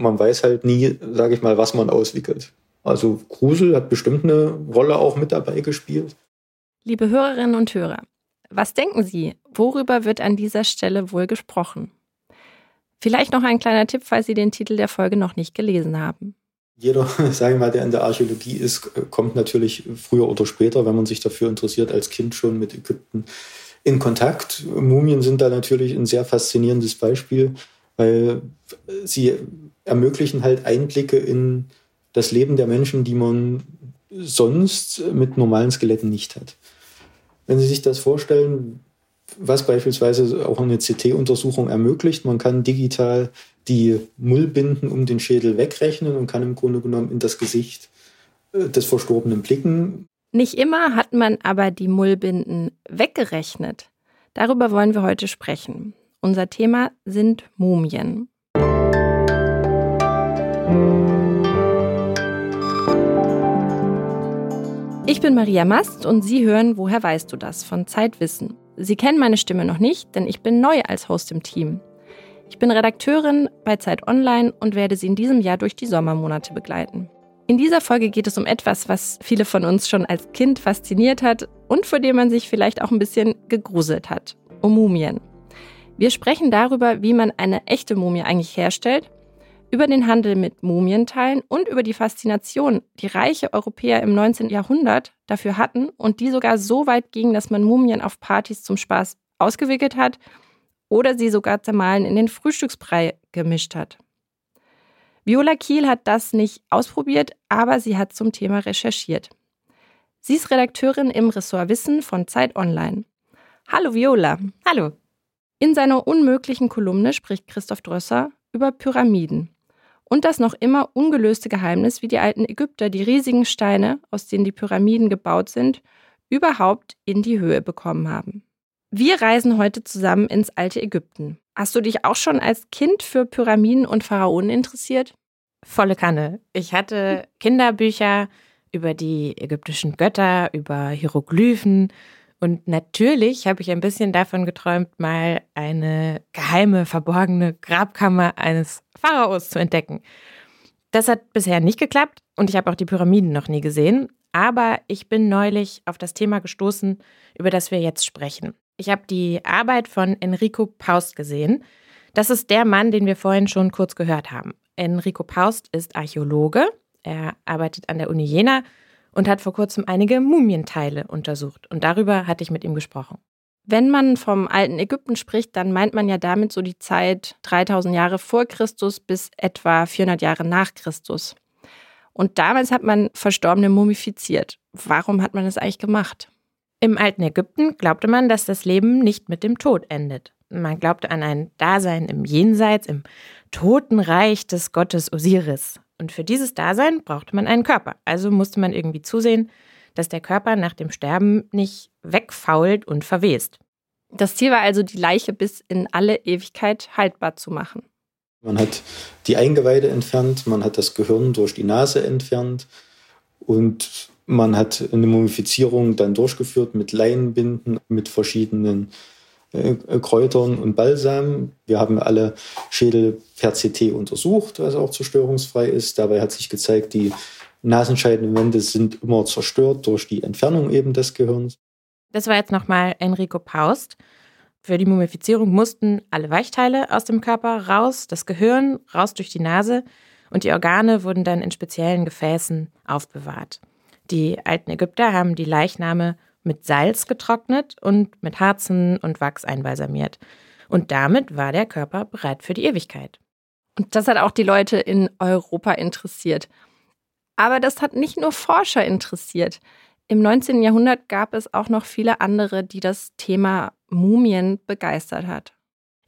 man weiß halt nie, sage ich mal, was man auswickelt. Also Grusel hat bestimmt eine Rolle auch mit dabei gespielt. Liebe Hörerinnen und Hörer, was denken Sie, worüber wird an dieser Stelle wohl gesprochen? Vielleicht noch ein kleiner Tipp, falls Sie den Titel der Folge noch nicht gelesen haben. Jeder, sage ich mal, der in der Archäologie ist, kommt natürlich früher oder später, wenn man sich dafür interessiert, als Kind schon mit Ägypten in Kontakt. Mumien sind da natürlich ein sehr faszinierendes Beispiel, weil sie ermöglichen halt Einblicke in das Leben der Menschen, die man sonst mit normalen Skeletten nicht hat. Wenn Sie sich das vorstellen, was beispielsweise auch eine CT-Untersuchung ermöglicht, man kann digital die Mullbinden um den Schädel wegrechnen und kann im Grunde genommen in das Gesicht äh, des Verstorbenen blicken. Nicht immer hat man aber die Mullbinden weggerechnet. Darüber wollen wir heute sprechen. Unser Thema sind Mumien. Ich bin Maria Mast und Sie hören Woher weißt du das von Zeitwissen. Sie kennen meine Stimme noch nicht, denn ich bin neu als Host im Team. Ich bin Redakteurin bei Zeit Online und werde Sie in diesem Jahr durch die Sommermonate begleiten. In dieser Folge geht es um etwas, was viele von uns schon als Kind fasziniert hat und vor dem man sich vielleicht auch ein bisschen gegruselt hat. Um Mumien. Wir sprechen darüber, wie man eine echte Mumie eigentlich herstellt über den Handel mit Mumienteilen und über die Faszination, die reiche Europäer im 19. Jahrhundert dafür hatten und die sogar so weit ging, dass man Mumien auf Partys zum Spaß ausgewickelt hat oder sie sogar zermahlen in den Frühstücksbrei gemischt hat. Viola Kiel hat das nicht ausprobiert, aber sie hat zum Thema recherchiert. Sie ist Redakteurin im Ressort Wissen von Zeit Online. Hallo Viola. Hallo. In seiner unmöglichen Kolumne spricht Christoph Drösser über Pyramiden und das noch immer ungelöste Geheimnis, wie die alten Ägypter die riesigen Steine, aus denen die Pyramiden gebaut sind, überhaupt in die Höhe bekommen haben. Wir reisen heute zusammen ins alte Ägypten. Hast du dich auch schon als Kind für Pyramiden und Pharaonen interessiert? Volle Kanne. Ich hatte Kinderbücher über die ägyptischen Götter, über Hieroglyphen und natürlich habe ich ein bisschen davon geträumt, mal eine geheime, verborgene Grabkammer eines Pharaos zu entdecken. Das hat bisher nicht geklappt und ich habe auch die Pyramiden noch nie gesehen. Aber ich bin neulich auf das Thema gestoßen, über das wir jetzt sprechen. Ich habe die Arbeit von Enrico Paust gesehen. Das ist der Mann, den wir vorhin schon kurz gehört haben. Enrico Paust ist Archäologe. Er arbeitet an der Uni Jena und hat vor kurzem einige Mumienteile untersucht. Und darüber hatte ich mit ihm gesprochen. Wenn man vom alten Ägypten spricht, dann meint man ja damit so die Zeit 3000 Jahre vor Christus bis etwa 400 Jahre nach Christus. Und damals hat man Verstorbene mumifiziert. Warum hat man das eigentlich gemacht? Im alten Ägypten glaubte man, dass das Leben nicht mit dem Tod endet. Man glaubte an ein Dasein im Jenseits, im Totenreich des Gottes Osiris. Und für dieses Dasein brauchte man einen Körper. Also musste man irgendwie zusehen, dass der Körper nach dem Sterben nicht wegfault und verwest. Das Ziel war also, die Leiche bis in alle Ewigkeit haltbar zu machen. Man hat die Eingeweide entfernt, man hat das Gehirn durch die Nase entfernt und man hat eine Mumifizierung dann durchgeführt mit Leinenbinden, mit verschiedenen äh, Kräutern und Balsam. Wir haben alle Schädel per CT untersucht, was auch zerstörungsfrei ist. Dabei hat sich gezeigt, die Nasenscheidenwände sind immer zerstört durch die Entfernung eben des Gehirns. Das war jetzt nochmal Enrico Paust. Für die Mumifizierung mussten alle Weichteile aus dem Körper raus, das Gehirn raus durch die Nase und die Organe wurden dann in speziellen Gefäßen aufbewahrt. Die alten Ägypter haben die Leichname mit Salz getrocknet und mit Harzen und Wachs einbalsamiert. Und damit war der Körper bereit für die Ewigkeit. Und das hat auch die Leute in Europa interessiert. Aber das hat nicht nur Forscher interessiert. Im 19. Jahrhundert gab es auch noch viele andere, die das Thema Mumien begeistert hat.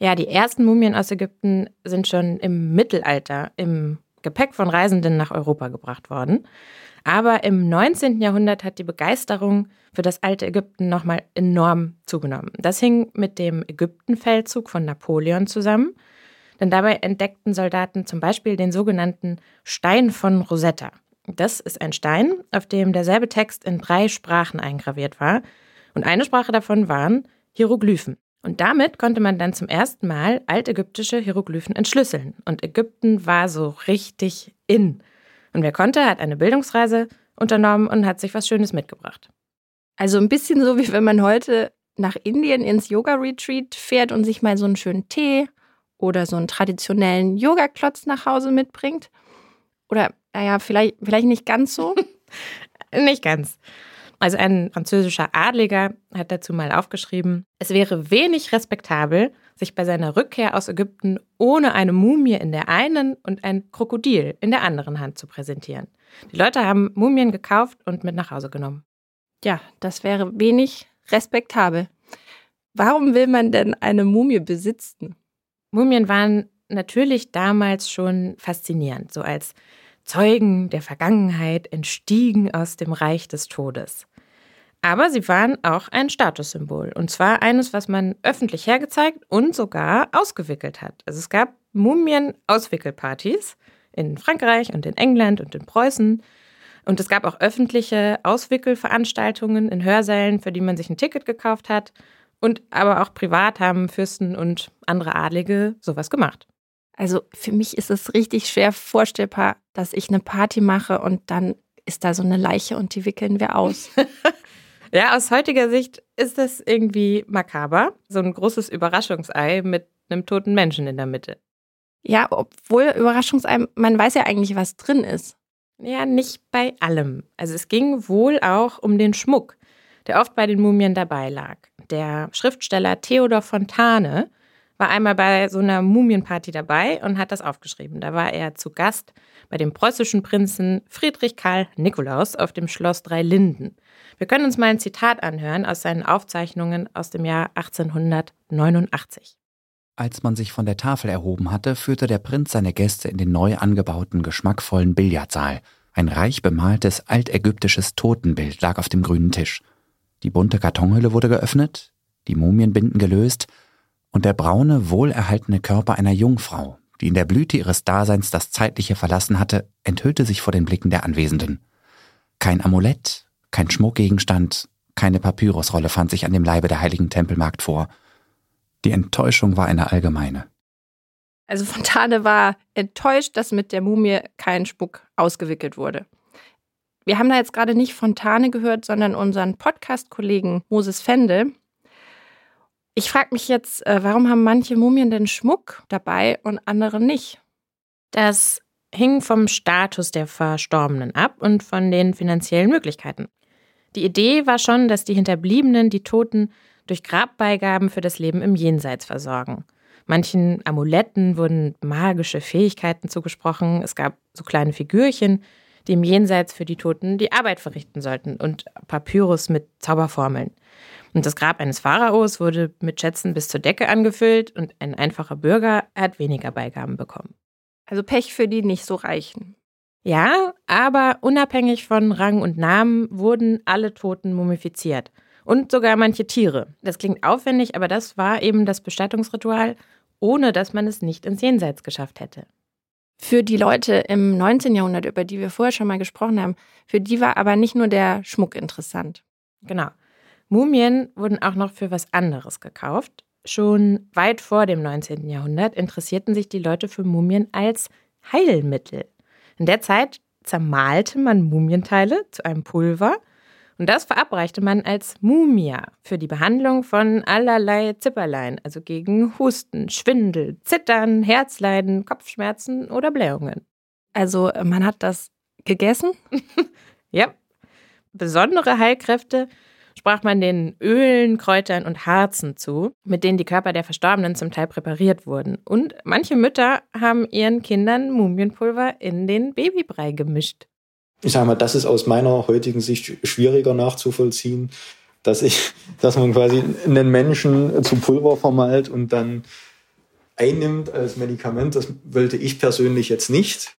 Ja, die ersten Mumien aus Ägypten sind schon im Mittelalter im Gepäck von Reisenden nach Europa gebracht worden. Aber im 19. Jahrhundert hat die Begeisterung für das alte Ägypten nochmal enorm zugenommen. Das hing mit dem Ägyptenfeldzug von Napoleon zusammen, denn dabei entdeckten Soldaten zum Beispiel den sogenannten Stein von Rosetta. Das ist ein Stein, auf dem derselbe Text in drei Sprachen eingraviert war. Und eine Sprache davon waren Hieroglyphen. Und damit konnte man dann zum ersten Mal altägyptische Hieroglyphen entschlüsseln. Und Ägypten war so richtig in. Und wer konnte, hat eine Bildungsreise unternommen und hat sich was Schönes mitgebracht. Also ein bisschen so, wie wenn man heute nach Indien ins Yoga-Retreat fährt und sich mal so einen schönen Tee oder so einen traditionellen Yoga-Klotz nach Hause mitbringt. Oder, naja, vielleicht, vielleicht nicht ganz so. nicht ganz. Also ein französischer Adliger hat dazu mal aufgeschrieben, es wäre wenig respektabel, sich bei seiner Rückkehr aus Ägypten ohne eine Mumie in der einen und ein Krokodil in der anderen Hand zu präsentieren. Die Leute haben Mumien gekauft und mit nach Hause genommen. Ja, das wäre wenig respektabel. Warum will man denn eine Mumie besitzen? Mumien waren natürlich damals schon faszinierend, so als Zeugen der Vergangenheit entstiegen aus dem Reich des Todes. Aber sie waren auch ein Statussymbol. Und zwar eines, was man öffentlich hergezeigt und sogar ausgewickelt hat. Also es gab Mumien-Auswickelpartys in Frankreich und in England und in Preußen. Und es gab auch öffentliche Auswickelveranstaltungen in Hörsälen, für die man sich ein Ticket gekauft hat. Und aber auch privat haben Fürsten und andere Adlige sowas gemacht. Also für mich ist es richtig schwer vorstellbar, dass ich eine Party mache und dann ist da so eine Leiche und die wickeln wir aus. Ja, aus heutiger Sicht ist das irgendwie makaber. So ein großes Überraschungsei mit einem toten Menschen in der Mitte. Ja, obwohl Überraschungsei, man weiß ja eigentlich, was drin ist. Ja, nicht bei allem. Also es ging wohl auch um den Schmuck, der oft bei den Mumien dabei lag. Der Schriftsteller Theodor Fontane war einmal bei so einer Mumienparty dabei und hat das aufgeschrieben. Da war er zu Gast bei dem preußischen Prinzen Friedrich Karl Nikolaus auf dem Schloss Dreilinden. Wir können uns mal ein Zitat anhören aus seinen Aufzeichnungen aus dem Jahr 1889. Als man sich von der Tafel erhoben hatte, führte der Prinz seine Gäste in den neu angebauten, geschmackvollen Billardsaal. Ein reich bemaltes altägyptisches Totenbild lag auf dem grünen Tisch. Die bunte Kartonhülle wurde geöffnet, die Mumienbinden gelöst und der braune, wohlerhaltene Körper einer Jungfrau, die in der Blüte ihres Daseins das Zeitliche verlassen hatte, enthüllte sich vor den Blicken der Anwesenden. Kein Amulett, kein Schmuckgegenstand, keine Papyrusrolle fand sich an dem Leibe der heiligen Tempelmagd vor. Die Enttäuschung war eine allgemeine. Also Fontane war enttäuscht, dass mit der Mumie kein Spuck ausgewickelt wurde. Wir haben da jetzt gerade nicht Fontane gehört, sondern unseren Podcast-Kollegen Moses Fende. Ich frage mich jetzt, äh, warum haben manche Mumien denn Schmuck dabei und andere nicht? Das hing vom Status der Verstorbenen ab und von den finanziellen Möglichkeiten. Die Idee war schon, dass die Hinterbliebenen die Toten durch Grabbeigaben für das Leben im Jenseits versorgen. Manchen Amuletten wurden magische Fähigkeiten zugesprochen. Es gab so kleine Figürchen, die im Jenseits für die Toten die Arbeit verrichten sollten und Papyrus mit Zauberformeln. Und das Grab eines Pharaos wurde mit Schätzen bis zur Decke angefüllt und ein einfacher Bürger hat weniger Beigaben bekommen. Also Pech für die nicht so reichen. Ja, aber unabhängig von Rang und Namen wurden alle Toten mumifiziert. Und sogar manche Tiere. Das klingt aufwendig, aber das war eben das Bestattungsritual, ohne dass man es nicht ins Jenseits geschafft hätte. Für die Leute im 19. Jahrhundert, über die wir vorher schon mal gesprochen haben, für die war aber nicht nur der Schmuck interessant. Genau. Mumien wurden auch noch für was anderes gekauft. Schon weit vor dem 19. Jahrhundert interessierten sich die Leute für Mumien als Heilmittel. In der Zeit zermalte man Mumienteile zu einem Pulver und das verabreichte man als Mumia für die Behandlung von allerlei Zipperlein, also gegen Husten, Schwindel, Zittern, Herzleiden, Kopfschmerzen oder Blähungen. Also man hat das gegessen? ja. Besondere Heilkräfte sprach man den Ölen, Kräutern und Harzen zu, mit denen die Körper der Verstorbenen zum Teil präpariert wurden. Und manche Mütter haben ihren Kindern Mumienpulver in den Babybrei gemischt. Ich sage mal, das ist aus meiner heutigen Sicht schwieriger nachzuvollziehen, dass ich, dass man quasi einen Menschen zu Pulver vermalt und dann einnimmt als Medikament. Das wollte ich persönlich jetzt nicht.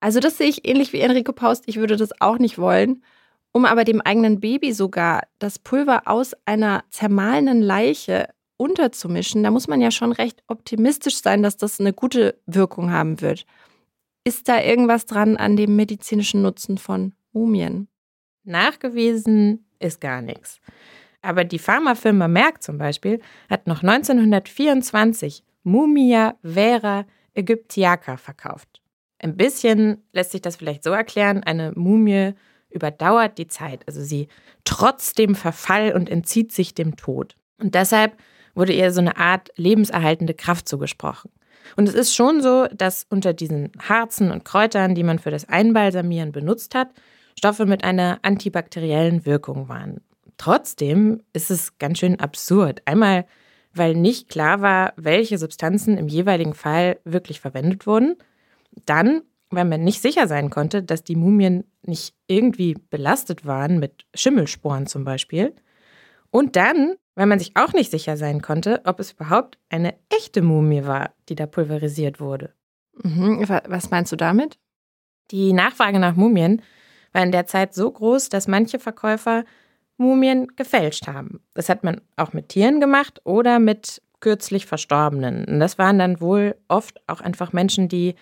Also das sehe ich ähnlich wie Enrico Paust. Ich würde das auch nicht wollen um aber dem eigenen Baby sogar das Pulver aus einer zermahlenen Leiche unterzumischen, da muss man ja schon recht optimistisch sein, dass das eine gute Wirkung haben wird. Ist da irgendwas dran an dem medizinischen Nutzen von Mumien? Nachgewiesen ist gar nichts. Aber die Pharmafirma Merck zum Beispiel hat noch 1924 Mumia vera aegyptiaca verkauft. Ein bisschen lässt sich das vielleicht so erklären, eine Mumie überdauert die Zeit, also sie trotzt dem Verfall und entzieht sich dem Tod. Und deshalb wurde ihr so eine Art lebenserhaltende Kraft zugesprochen. Und es ist schon so, dass unter diesen Harzen und Kräutern, die man für das Einbalsamieren benutzt hat, Stoffe mit einer antibakteriellen Wirkung waren. Trotzdem ist es ganz schön absurd. Einmal, weil nicht klar war, welche Substanzen im jeweiligen Fall wirklich verwendet wurden. Dann, weil man nicht sicher sein konnte, dass die Mumien nicht irgendwie belastet waren mit Schimmelsporen zum Beispiel. Und dann, weil man sich auch nicht sicher sein konnte, ob es überhaupt eine echte Mumie war, die da pulverisiert wurde. Mhm. Was meinst du damit? Die Nachfrage nach Mumien war in der Zeit so groß, dass manche Verkäufer Mumien gefälscht haben. Das hat man auch mit Tieren gemacht oder mit kürzlich Verstorbenen. Und das waren dann wohl oft auch einfach Menschen, die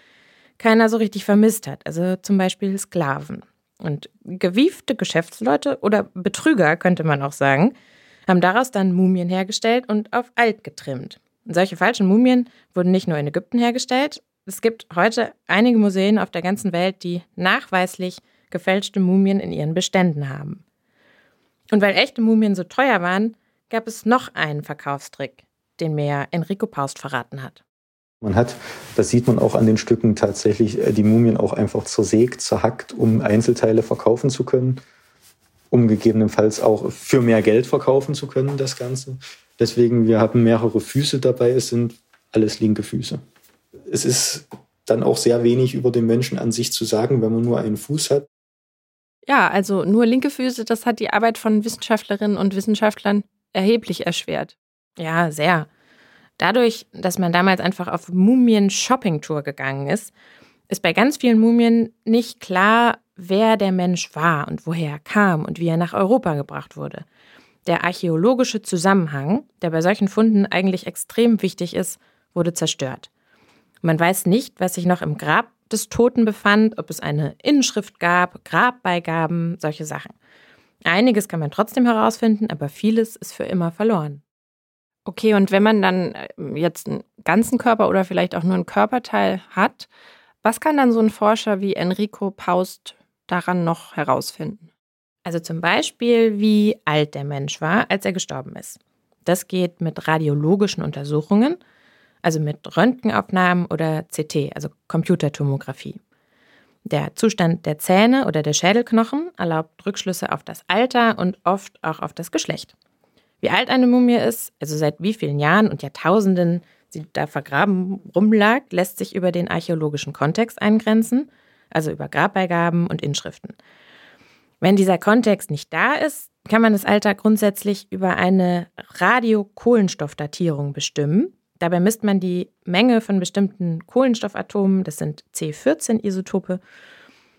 keiner so richtig vermisst hat, also zum Beispiel Sklaven. Und gewiefte Geschäftsleute oder Betrüger, könnte man auch sagen, haben daraus dann Mumien hergestellt und auf alt getrimmt. Und solche falschen Mumien wurden nicht nur in Ägypten hergestellt. Es gibt heute einige Museen auf der ganzen Welt, die nachweislich gefälschte Mumien in ihren Beständen haben. Und weil echte Mumien so teuer waren, gab es noch einen Verkaufstrick, den mir Enrico Paust verraten hat. Man hat, das sieht man auch an den Stücken, tatsächlich äh, die Mumien auch einfach zersägt, zerhackt, um Einzelteile verkaufen zu können, um gegebenenfalls auch für mehr Geld verkaufen zu können, das Ganze. Deswegen, wir haben mehrere Füße dabei, es sind alles linke Füße. Es ist dann auch sehr wenig über den Menschen an sich zu sagen, wenn man nur einen Fuß hat. Ja, also nur linke Füße, das hat die Arbeit von Wissenschaftlerinnen und Wissenschaftlern erheblich erschwert. Ja, sehr. Dadurch, dass man damals einfach auf Mumien-Shopping-Tour gegangen ist, ist bei ganz vielen Mumien nicht klar, wer der Mensch war und woher er kam und wie er nach Europa gebracht wurde. Der archäologische Zusammenhang, der bei solchen Funden eigentlich extrem wichtig ist, wurde zerstört. Man weiß nicht, was sich noch im Grab des Toten befand, ob es eine Inschrift gab, Grabbeigaben, solche Sachen. Einiges kann man trotzdem herausfinden, aber vieles ist für immer verloren. Okay, und wenn man dann äh, jetzt einen ganzen Körper oder vielleicht auch nur einen Körperteil hat, was kann dann so ein Forscher wie Enrico Paust daran noch herausfinden? Also zum Beispiel, wie alt der Mensch war, als er gestorben ist. Das geht mit radiologischen Untersuchungen, also mit Röntgenaufnahmen oder CT, also Computertomographie. Der Zustand der Zähne oder der Schädelknochen erlaubt Rückschlüsse auf das Alter und oft auch auf das Geschlecht. Wie alt eine Mumie ist, also seit wie vielen Jahren und Jahrtausenden sie da vergraben rumlag, lässt sich über den archäologischen Kontext eingrenzen, also über Grabbeigaben und Inschriften. Wenn dieser Kontext nicht da ist, kann man das Alter grundsätzlich über eine Radiokohlenstoffdatierung bestimmen. Dabei misst man die Menge von bestimmten Kohlenstoffatomen, das sind C14-Isotope,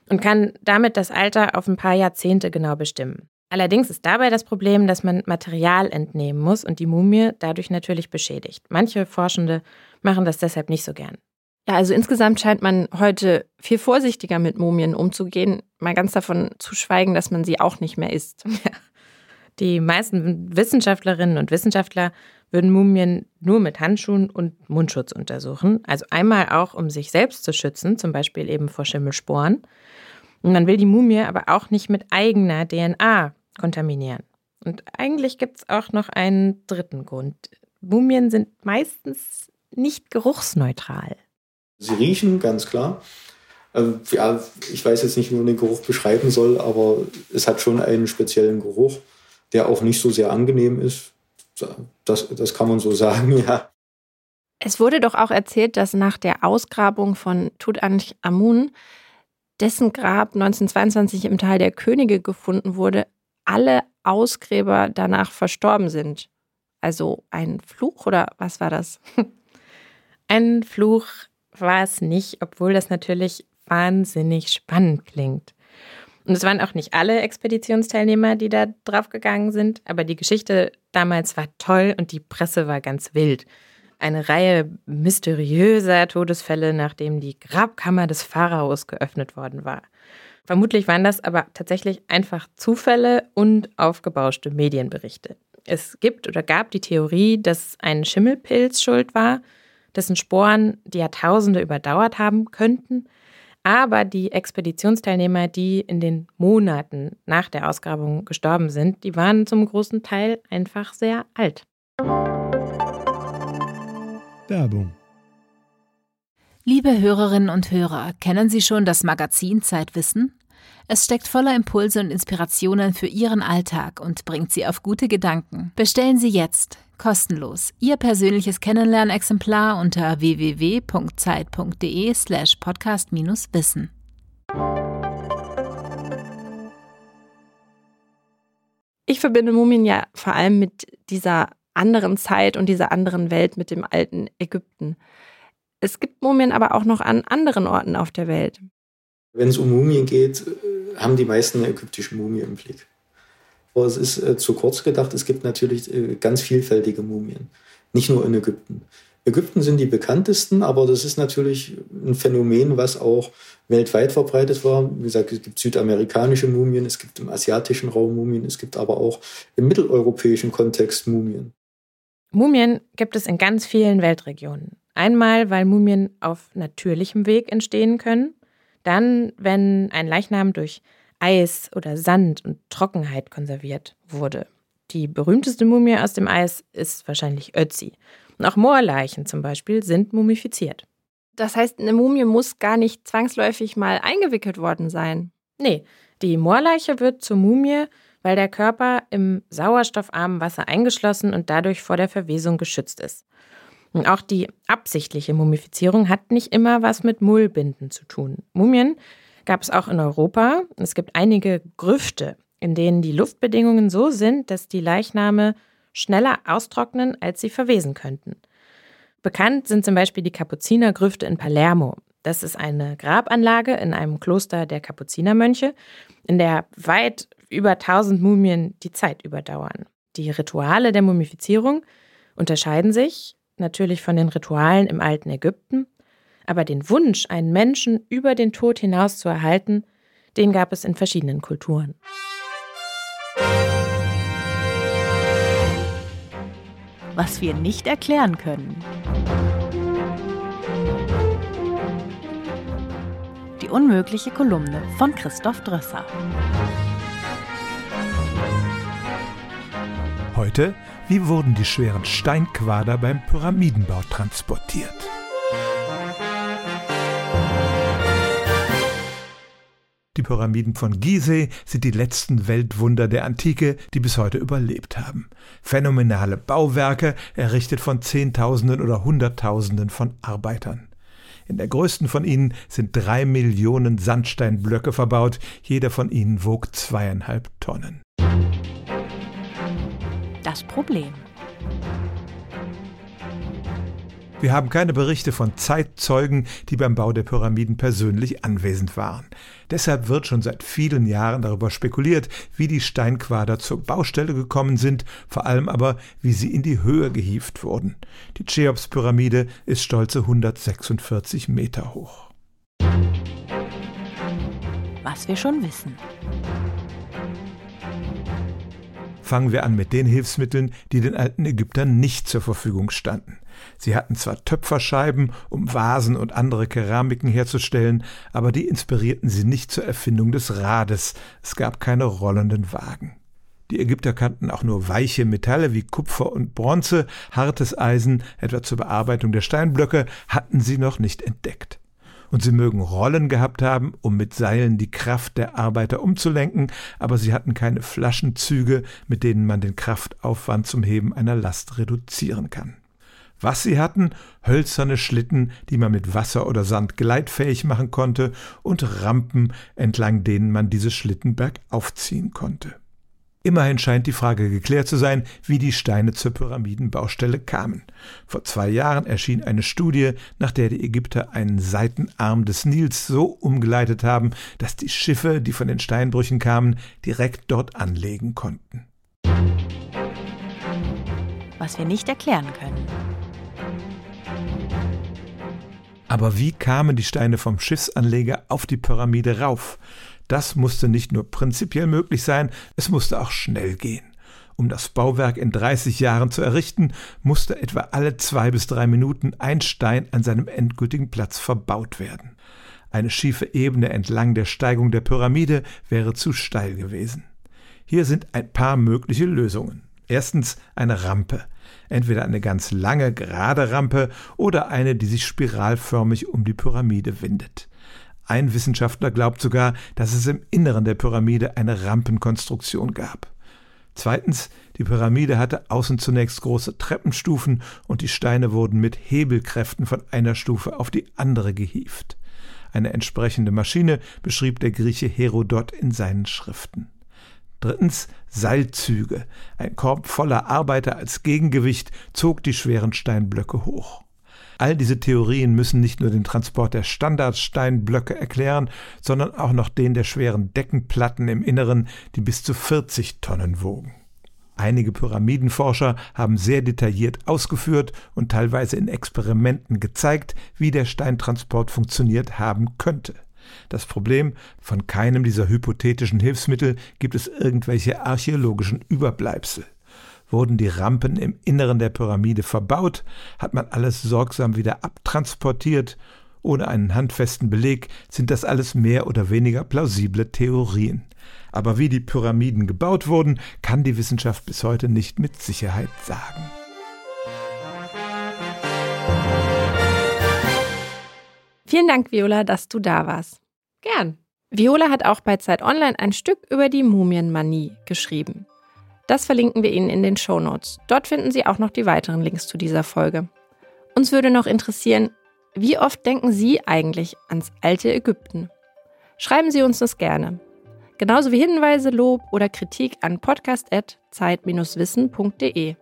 und kann damit das Alter auf ein paar Jahrzehnte genau bestimmen. Allerdings ist dabei das Problem, dass man Material entnehmen muss und die Mumie dadurch natürlich beschädigt. Manche Forschende machen das deshalb nicht so gern. Ja, also insgesamt scheint man heute viel vorsichtiger mit Mumien umzugehen, mal ganz davon zu schweigen, dass man sie auch nicht mehr isst. Ja. Die meisten Wissenschaftlerinnen und Wissenschaftler würden Mumien nur mit Handschuhen und Mundschutz untersuchen. Also einmal auch, um sich selbst zu schützen, zum Beispiel eben vor Schimmelsporen. Und man will die Mumie aber auch nicht mit eigener DNA kontaminieren. Und eigentlich gibt es auch noch einen dritten Grund. Mumien sind meistens nicht geruchsneutral. Sie riechen, ganz klar. Ähm, ja, ich weiß jetzt nicht, wie man den Geruch beschreiben soll, aber es hat schon einen speziellen Geruch, der auch nicht so sehr angenehm ist. Das, das kann man so sagen, ja. Es wurde doch auch erzählt, dass nach der Ausgrabung von Tutanchamun, dessen Grab 1922 im Tal der Könige gefunden wurde, alle Ausgräber danach verstorben sind. Also ein Fluch oder was war das? ein Fluch war es nicht, obwohl das natürlich wahnsinnig spannend klingt. Und es waren auch nicht alle Expeditionsteilnehmer, die da draufgegangen sind, aber die Geschichte damals war toll und die Presse war ganz wild. Eine Reihe mysteriöser Todesfälle, nachdem die Grabkammer des Pharaos geöffnet worden war. Vermutlich waren das aber tatsächlich einfach Zufälle und aufgebauschte Medienberichte. Es gibt oder gab die Theorie, dass ein Schimmelpilz schuld war, dessen Sporen die Jahrtausende überdauert haben könnten. Aber die Expeditionsteilnehmer, die in den Monaten nach der Ausgrabung gestorben sind, die waren zum großen Teil einfach sehr alt. Werbung. Liebe Hörerinnen und Hörer, kennen Sie schon das Magazin Zeitwissen? Es steckt voller Impulse und Inspirationen für Ihren Alltag und bringt Sie auf gute Gedanken. Bestellen Sie jetzt kostenlos Ihr persönliches Kennenlernexemplar unter www.zeit.de/slash podcast-wissen. Ich verbinde Mumien ja vor allem mit dieser anderen Zeit und dieser anderen Welt, mit dem alten Ägypten. Es gibt Mumien aber auch noch an anderen Orten auf der Welt. Wenn es um Mumien geht, äh, haben die meisten eine ägyptische Mumie im Blick. Aber es ist äh, zu kurz gedacht, es gibt natürlich äh, ganz vielfältige Mumien. Nicht nur in Ägypten. Ägypten sind die bekanntesten, aber das ist natürlich ein Phänomen, was auch weltweit verbreitet war. Wie gesagt, es gibt südamerikanische Mumien, es gibt im asiatischen Raum Mumien, es gibt aber auch im mitteleuropäischen Kontext Mumien. Mumien gibt es in ganz vielen Weltregionen. Einmal, weil Mumien auf natürlichem Weg entstehen können, dann, wenn ein Leichnam durch Eis oder Sand und Trockenheit konserviert wurde. Die berühmteste Mumie aus dem Eis ist wahrscheinlich Ötzi. Und auch Moorleichen zum Beispiel sind mumifiziert. Das heißt, eine Mumie muss gar nicht zwangsläufig mal eingewickelt worden sein. Nee, die Moorleiche wird zur Mumie, weil der Körper im sauerstoffarmen Wasser eingeschlossen und dadurch vor der Verwesung geschützt ist. Und auch die absichtliche Mumifizierung hat nicht immer was mit Mullbinden zu tun. Mumien gab es auch in Europa. Es gibt einige Grüfte, in denen die Luftbedingungen so sind, dass die Leichname schneller austrocknen, als sie verwesen könnten. Bekannt sind zum Beispiel die Kapuzinergrüfte in Palermo. Das ist eine Grabanlage in einem Kloster der Kapuzinermönche, in der weit über 1000 Mumien die Zeit überdauern. Die Rituale der Mumifizierung unterscheiden sich natürlich von den Ritualen im alten Ägypten, aber den Wunsch, einen Menschen über den Tod hinaus zu erhalten, den gab es in verschiedenen Kulturen. Was wir nicht erklären können. Die unmögliche Kolumne von Christoph Drösser. Heute wie wurden die schweren Steinquader beim Pyramidenbau transportiert? Die Pyramiden von Gizeh sind die letzten Weltwunder der Antike, die bis heute überlebt haben. Phänomenale Bauwerke, errichtet von Zehntausenden oder Hunderttausenden von Arbeitern. In der größten von ihnen sind drei Millionen Sandsteinblöcke verbaut, jeder von ihnen wog zweieinhalb Tonnen das Problem. Wir haben keine Berichte von Zeitzeugen, die beim Bau der Pyramiden persönlich anwesend waren. Deshalb wird schon seit vielen Jahren darüber spekuliert, wie die Steinquader zur Baustelle gekommen sind, vor allem aber, wie sie in die Höhe gehievt wurden. Die Cheops-Pyramide ist stolze 146 Meter hoch. Was wir schon wissen. Fangen wir an mit den Hilfsmitteln, die den alten Ägyptern nicht zur Verfügung standen. Sie hatten zwar Töpferscheiben, um Vasen und andere Keramiken herzustellen, aber die inspirierten sie nicht zur Erfindung des Rades. Es gab keine rollenden Wagen. Die Ägypter kannten auch nur weiche Metalle wie Kupfer und Bronze, hartes Eisen, etwa zur Bearbeitung der Steinblöcke, hatten sie noch nicht entdeckt und sie mögen Rollen gehabt haben, um mit Seilen die Kraft der Arbeiter umzulenken, aber sie hatten keine Flaschenzüge, mit denen man den Kraftaufwand zum Heben einer Last reduzieren kann. Was sie hatten, hölzerne Schlitten, die man mit Wasser oder Sand gleitfähig machen konnte, und Rampen, entlang denen man diese Schlitten bergauf ziehen konnte. Immerhin scheint die Frage geklärt zu sein, wie die Steine zur Pyramidenbaustelle kamen. Vor zwei Jahren erschien eine Studie, nach der die Ägypter einen Seitenarm des Nils so umgeleitet haben, dass die Schiffe, die von den Steinbrüchen kamen, direkt dort anlegen konnten. Was wir nicht erklären können. Aber wie kamen die Steine vom Schiffsanleger auf die Pyramide rauf? Das musste nicht nur prinzipiell möglich sein, es musste auch schnell gehen. Um das Bauwerk in 30 Jahren zu errichten, musste etwa alle zwei bis drei Minuten ein Stein an seinem endgültigen Platz verbaut werden. Eine schiefe Ebene entlang der Steigung der Pyramide wäre zu steil gewesen. Hier sind ein paar mögliche Lösungen. Erstens eine Rampe. Entweder eine ganz lange, gerade Rampe oder eine, die sich spiralförmig um die Pyramide windet. Ein Wissenschaftler glaubt sogar, dass es im Inneren der Pyramide eine Rampenkonstruktion gab. Zweitens, die Pyramide hatte außen zunächst große Treppenstufen und die Steine wurden mit Hebelkräften von einer Stufe auf die andere gehieft. Eine entsprechende Maschine beschrieb der Grieche Herodot in seinen Schriften. Drittens Seilzüge. Ein Korb voller Arbeiter als Gegengewicht zog die schweren Steinblöcke hoch. All diese Theorien müssen nicht nur den Transport der Standardsteinblöcke erklären, sondern auch noch den der schweren Deckenplatten im Inneren, die bis zu 40 Tonnen wogen. Einige Pyramidenforscher haben sehr detailliert ausgeführt und teilweise in Experimenten gezeigt, wie der Steintransport funktioniert haben könnte. Das Problem, von keinem dieser hypothetischen Hilfsmittel gibt es irgendwelche archäologischen Überbleibsel. Wurden die Rampen im Inneren der Pyramide verbaut, hat man alles sorgsam wieder abtransportiert. Ohne einen handfesten Beleg sind das alles mehr oder weniger plausible Theorien. Aber wie die Pyramiden gebaut wurden, kann die Wissenschaft bis heute nicht mit Sicherheit sagen. Vielen Dank, Viola, dass du da warst. Gern. Viola hat auch bei Zeit Online ein Stück über die Mumienmanie geschrieben. Das verlinken wir Ihnen in den Show Notes. Dort finden Sie auch noch die weiteren Links zu dieser Folge. Uns würde noch interessieren, wie oft denken Sie eigentlich ans alte Ägypten? Schreiben Sie uns das gerne. Genauso wie Hinweise, Lob oder Kritik an podcast.zeit-wissen.de.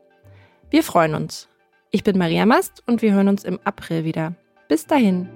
Wir freuen uns. Ich bin Maria Mast und wir hören uns im April wieder. Bis dahin.